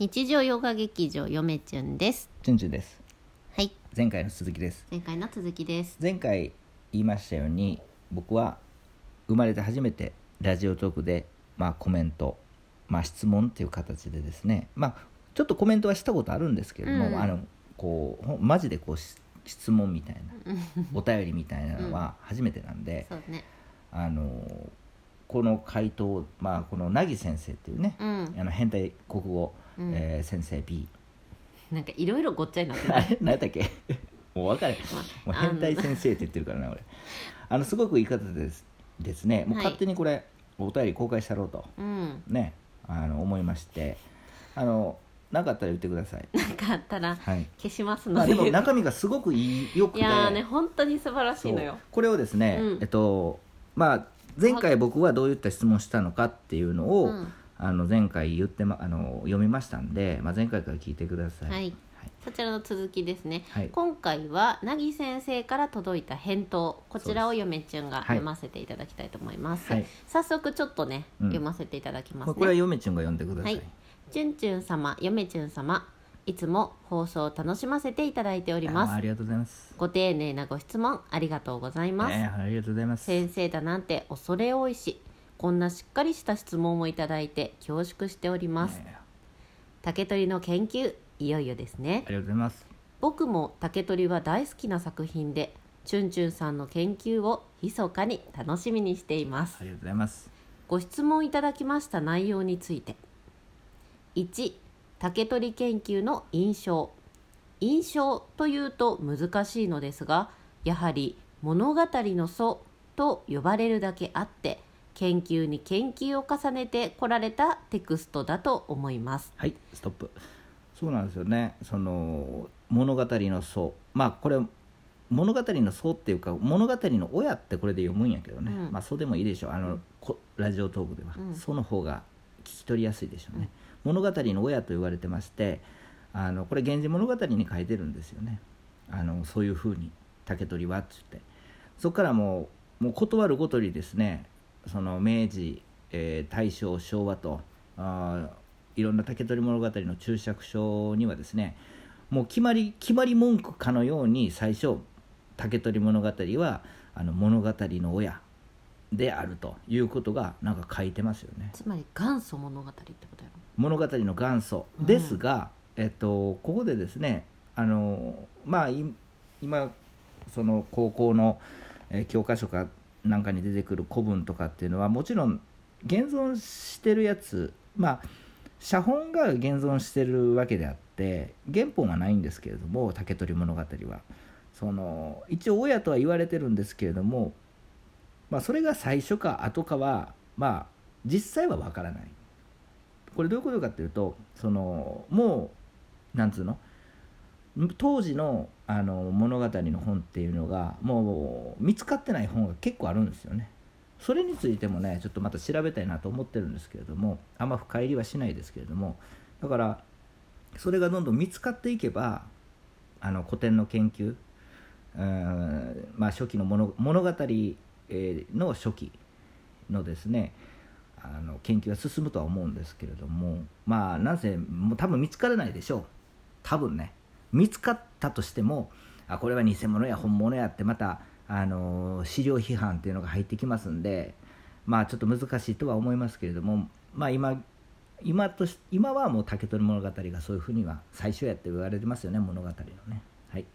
日常ヨガ劇場よめちゅんです。チュンチュンです。はい。前回の続きです。前回の続きです。前回言いましたように僕は生まれて初めてラジオトークでまあコメントまあ質問っていう形でですね。まあちょっとコメントはしたことあるんですけれども、うん。あのこうマジでこうし質問みたいなお便りみたいなのは初めてなんで、そうね。あのこの回答まあこの凪先生っていうね、うん。あの変態国語、うん。えー先生 B なんかいろいろごっちゃになってある。れ何やったっけ？もう分かれへんもうまあ変態先生って言ってるからな俺。あの。すごくいい方ですですね。もうはい。勝手にこれ、お便り公開したろうと。うん。ね。あの思いまして。あの何かあったら言ってください。なんかあったらはい。消しますまあ、ので、でも中身がすごくいいよくて。いやーね本当に素晴らしいのよ。これをですね、うん。えっとまあ前回僕はどういった質問したのかっていうのを、うんあの前回言って、ま、あの読みましたんで、まあ、前回から聞いてください、はい。そちらの続きですね、はい。今回はなぎ先生から届いた返答。こちらをよめちゅんがはい。読ませていただきたいと思います、はい。早速ちょっとね、うん。読ませていただきますね。まあ、これは嫁ちゅんが読んでください、はい。ちゅんちゅん様よめちゅん様いつも放送を楽しませていただいております。あありがとうございます。ご丁寧なご質問ありがとうございます、ねありがとうございます。先生だなんて恐れ多いしこんなしっかりした質問をいただいて恐縮しております、ね竹取の研究いよいよですね。ありがとうございます。僕も竹取は大好きな作品でチュンチュンさんの研究を密かに楽しみにしています。ありがとうございます。ご質問いただきました内容について。1竹取研究の印象。印象というと難しいのですがやはり物語の祖と呼ばれるだけあって研究に研究を重ねてこられたテクストだと思います。はいストップ。そうなんですよね。その物語の祖まあこれ物語の祖っていうか物語の親ってこれで読むんやけどね、うん。まあそうでもいいでしょう。あの、こラジオトークでは、うん。その方が聞き取りやすいでしょうね、物語の親と言われてましてあのこれ「源氏物語」に書いてるんですよね。あのそういうふうに竹取はっつって。そこからもうもう断るごとにですねその明治、えー大正昭和とあーいろんな竹取物語の注釈書にはですねもう決まり決まり文句かのように最初竹取物語はあの物語の親であるということがなんか書いてますよね。つまり元祖物語ってことやろ？物語の元祖。ですが、えっと、ここでですねあのまあい今その高校の、えー教科書かなんかに出てくる古文とかっていうのはもちろん現存してるやつまあ写本が現存してるわけであって原本はないんですけれども竹取物語は。その一応親とは言われてるんですけれども、まあ、それが最初か後かはまあ実際は分からない。これどういうことかっていうとそのもうなんつうの？当時のあの物語の本っていうのがもう見つかってない本が結構あるんですよね。それについてもねちょっとまた調べたいなと思ってるんですけれどもあんま深入りはしないですけれどもだからそれがどんどん見つかっていけばあの古典の研究うんまあ初期の物物語、の初期のですねあの研究が進むとは思うんですけれどもまあなぜもう多分見つからないでしょう。多分ね。見つかったとしてもあこれは偽物や本物やってまたあの資料批判っていうのが入ってきますんでまあちょっと難しいとは思いますけれどもまあ今今とし今はもう竹取物語がそういうふうには最初やって言われてますよね物語のね。はい。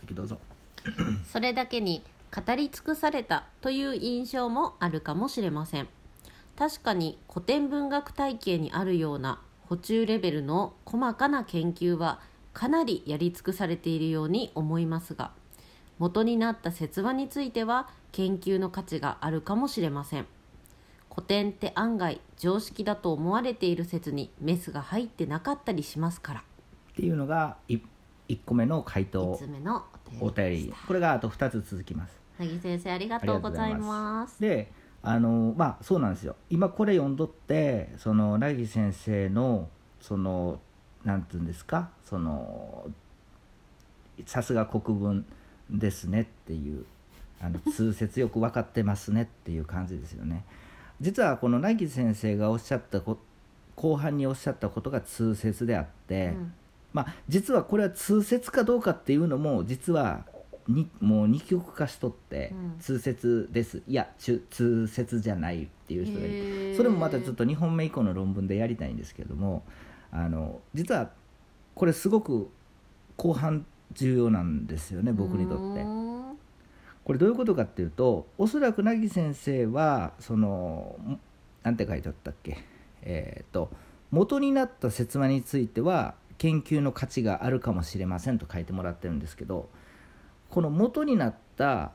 続きどうぞ。それだけに語り尽くされたという印象もあるかもしれません。確かに古典文学体系にあるような補充レベルの細かな研究はかなりやり尽くされているように思いますが元になった説話については研究の価値があるかもしれません。古典って案外常識だと思われている説にメスが入ってなかったりしますから。っていうのが 1, 個目の回5答つ目のお便りこれがあと2つ続きます。なぎ先生ありがとうございます。であのまあそうなんですよ。今これ読んどってその凪先生のそのなんていうんですか？そのさすが国文ですねっていうあの 通説よく分かってますねっていう感じですよね。実はこの凪先生がおっしゃったこ後半におっしゃったことが通説であって、うん。まあ、実はこれは通説かどうかっていうのも実はにもう二極化しとってうん。通説です、いや通説じゃないっていう人がいる。それもまたちょっと2本目以降の論文でやりたいんですけどもあの実はこれすごく後半重要なんですよね僕にとって。これどういうことかっていうとおそらく凪先生はそのんなんて書いてあったっけ？えっ、と元になった説話については研究の価値があるかもしれませんと書いてもらってるんですけどこの元になった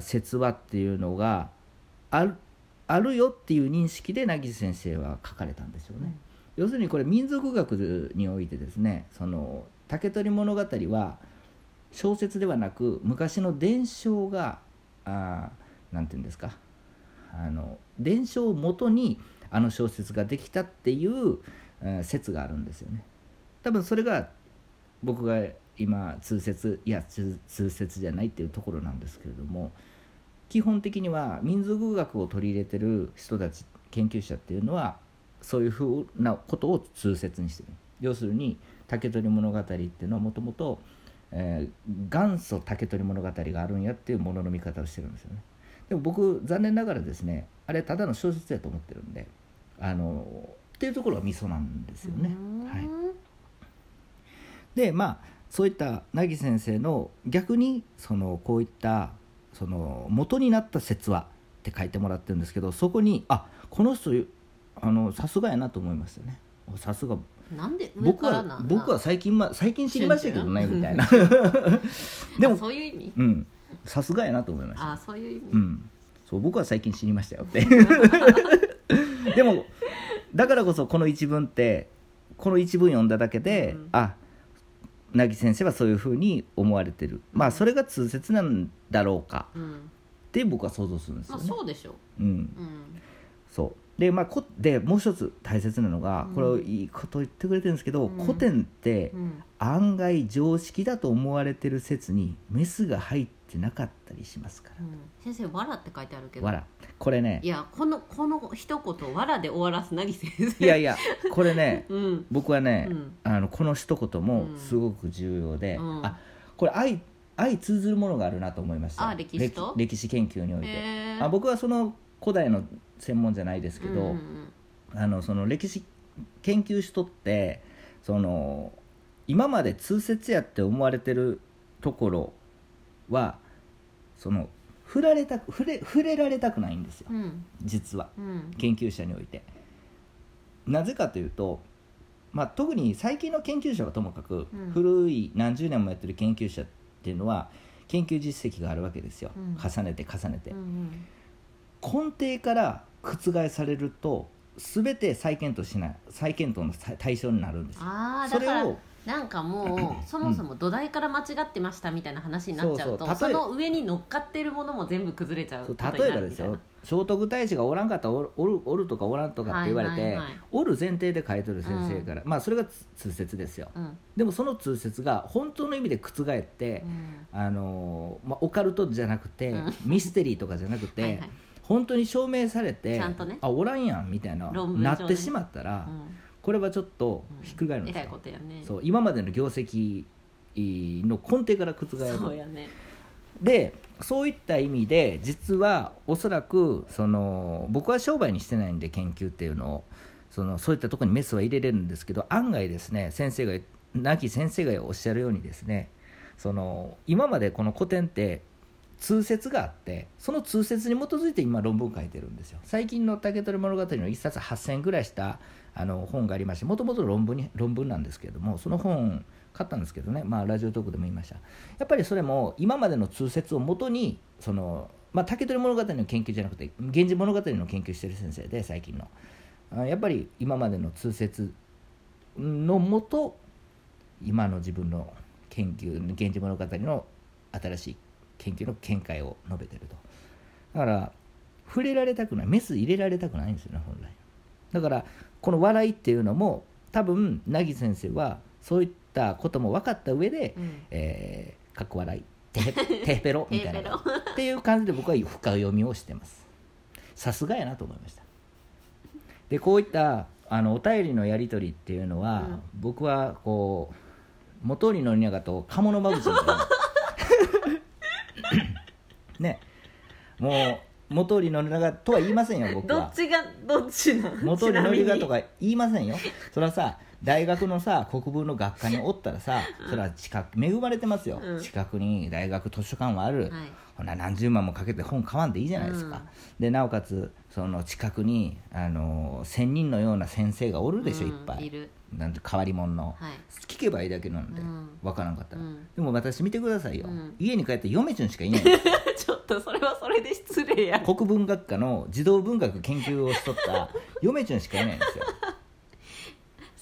説話っていうのがあるあるよっていう認識で凪先生は書かれたんでしょうね。要するにこれ民族学においてですねその竹取物語は小説ではなく昔の伝承があーなんていうんですかあの伝承をもとにあの小説ができたっていう、えー説があるんですよね。多分それが僕が今通説いや通通説じゃないっていうところなんですけれども基本的には民族学を取り入れてる人たち研究者っていうのはそういうふうなことを通説にしてる。要するに「竹取物語」っていうのはもともとえー元祖竹取物語があるんやっていうものの見方をしてるんですよね。でも僕残念ながらですねあれただの小説やと思ってるんであのっていうところがミソなんですよね、はい、でまあそういった凪先生の逆にそのこういったその元になった説話って書いてもらってるんですけどそこにあこの人あのさすがやなと思いましたね。さすが。なんで上僕は僕は最近、ま、最近知りましたけどねみたいな。で でももそういう意味？うん。さすがやなと思いました。あそういう意味、うん。そう僕は最近知りましたよって。でもだからこそこの一文ってこの一文読んだだけで、うんあ凪先生はそういうふうに思われてる。まあそれが通説なんだろうか。うん。って僕は想像するんですまあよね、そうでしょうん、うん。そうでまあこでもう一つ大切なのがうん。これをいいこと言ってくれてるんですけど、うん。古典ってうん。案外常識だと思われてる説にメスが入ってなかったりしますから。うん。先生「わら」って書いてあるけど。わらこれね。いやこのこの一言「わら」で終わらす。凪先生。いやいやこれね うん。僕はね、うん。あのこの一言もすごく重要で、うん。あこれ相相通ずるものがあるなと思いました。あ歴史研究において、あ僕はその古代の専門じゃないですけど、うんうんあのその歴史研究しとってその今まで通説やって思われてるところはその触られたく触れ触れられたくないんですようん。実は。うん。研究者において。なぜかというと、まあ、特に最近の研究者はともかく、うん。古い何十年もやってる研究者っていうのは研究実績があるわけですよ、うん。重ねて重ねて、うんうん根底から覆されると全て再検討しない再検討の対対象になるんですああだからをなんかもう そもそも土台から間違ってましたみたいな話になっちゃうとその上に乗っかってるものも全部崩れちゃう例えばですよ聖徳太子がおらんかったらおるおるとかおらんとかって言われて、はいはいはい。おる前提で書いてる先生から、まあそれが通説ですよ。うん。でもその通説が本当の意味で覆って、うん。あのーまあ、オカルトじゃなくて、うん。ミステリーとかじゃなくてはいはい本当に証明されてね。あおらんやんみたいななってしまったら、うん。これはちょっとひっくり返るんですよ、ことやね。そう今までの業績の根底から覆るそうやね。でそういった意味で実はおそらくその僕は商売にしてないんで研究っていうのをそのそういったところにメスは入れれるんですけど案外ですね先生が亡き先生がおっしゃるようにですねその今までこの古典って通説があってその通説に基づいて今論文書いてるんですよ。最近の「竹取物語」の一冊8000ぐらいしたあの本がありましてもともと論文に論文なんですけれどもその本買ったんですけどね、まあ、ラジオトークでも言いました。やっぱりそれも今までの通説をもとにその、まあ、竹取物語の研究じゃなくて「源氏物語」の研究してる先生で最近の。あやっぱり今までの通説のもと今の自分の研究「源氏物語」の新しい研究の見解を述べてると。だから触れられたくない。メス入れられたくないんですよね本来。だからこの笑いっていうのも多分凪先生はそういったことも分かった上で、うん。えー、かっこ笑い。てへてへぺろ みたいな。っていう感じで僕は深読みをしてます。さすがやなと思いました。でこういったあのお便りのやり取りっていうのは、うん。僕はこう元利宣長と鴨の間口みたいなねもう元利宣長とは言いませんよ僕は。どっちがどっちなん元利宣長とかか言いませんよ。それはさ大学のさ国文の学科におったらさそれは近く恵まれてますよ、うん。近くに大学図書館はある、はい。ほな何十万もかけて本買わんでいいじゃないですか、でなおかつその近くにあの仙人のような先生がおるでしょ、うん。いっぱい。いる。なんて変わり者の、はい。聞けばいいだけなんで、うん。わからんかったら、うん。でも私見てくださいよ、うん。家に帰って嫁ちゅんしかいないんです。よ ちょっとそれはそれで失礼や。国文学科の児童文学研究をしとった嫁ちゅんしかいないんですよ。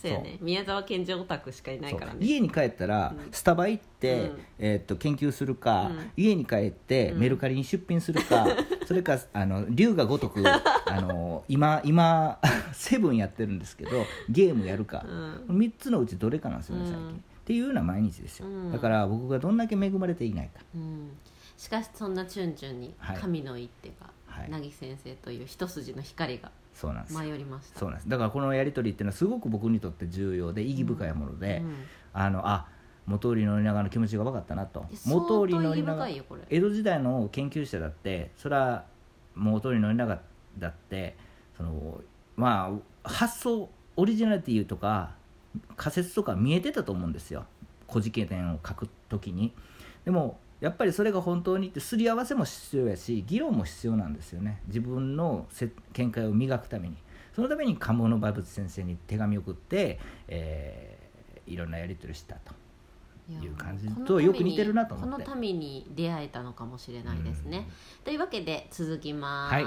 そうやね。宮沢賢治オタクしかいないからね。家に帰ったら、うん。スタバ行って、うん。えーっと研究するか、うん。家に帰ってうん。メルカリに出品するか、それかあの龍が如く あの今今セブンやってるんですけどゲームやるか、うん。3つのうちどれかなんですよね最近、うん。っていうような毎日ですよ、うん。だから僕がどんだけ恵まれていないか。うんしかしそんなチュンチュンにはい。神の一手が、はい。凪先生という一筋の光がそうなんです。よ舞いました。そうなんです。だからこのやり取りっていうのはすごく僕にとって重要で意義深いもので、うん。あのあ元利宣長の気持ちが分かったなと。元利宣長江戸時代の研究者だってそれは元利宣長だってそのまあ発想オリジナリティとか仮説とか見えてたと思うんですよ。古事記伝を書くときに。でもやっぱりそれが本当にってすり合わせも必要やし議論も必要なんですよね。自分のせ見解を磨くために。そのために鴨の馬淵先生に手紙を送って、えーいろんなやり取りしたと。いう感じとよく似てるなと思って。このために出会えたのかもしれないですね、というわけで続きます、はい